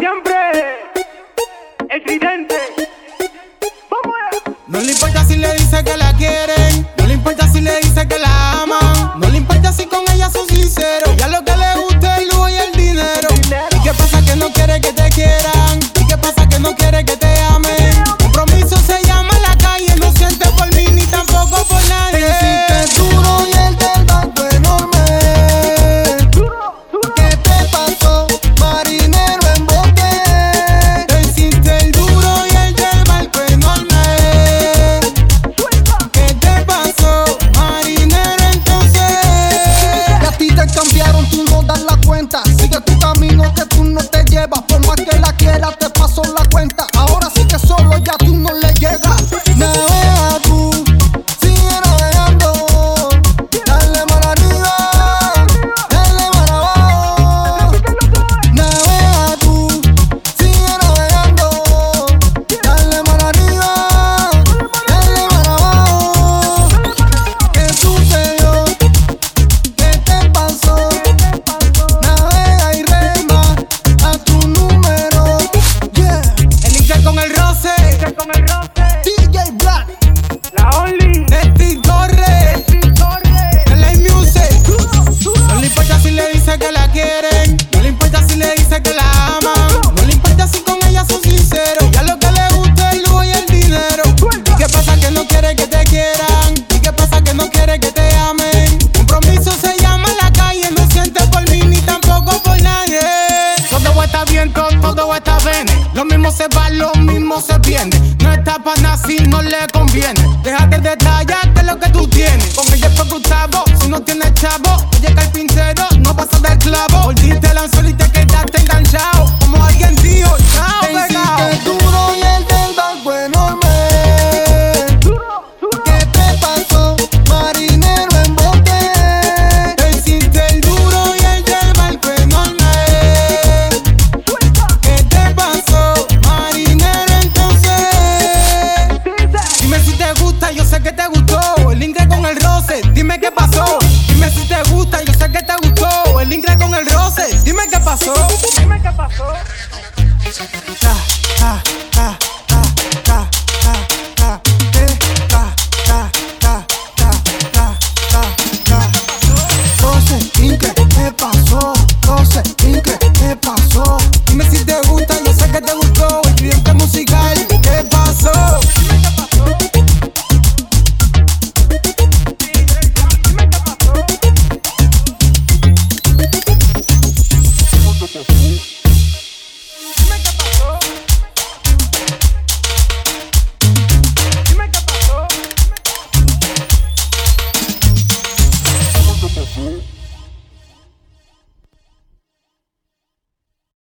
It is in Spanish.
siempre el tridente. No le importa si le dice que la quieren, no le importa si le dice que la aman, no le importa si con ella son sinceros. Ya lo que le gusta es el lujo y el dinero. ¿Y qué pasa que no quiere que te quieran? ¿Y qué pasa que no quiere que te amen? Compromiso se llama la calle, no siente por mí ni tampoco por tu se va, lo mismo se pierde. No está para nada si no le conviene. Déjate detallarte lo que tú tienes. Con ella es Gustavo, si no tienes chavo, ella es carpintero, no pasa de clavo. que te gustó, el inglés con el roce. Dime qué pasó. Dime qué pasó. Ah, ah, ah.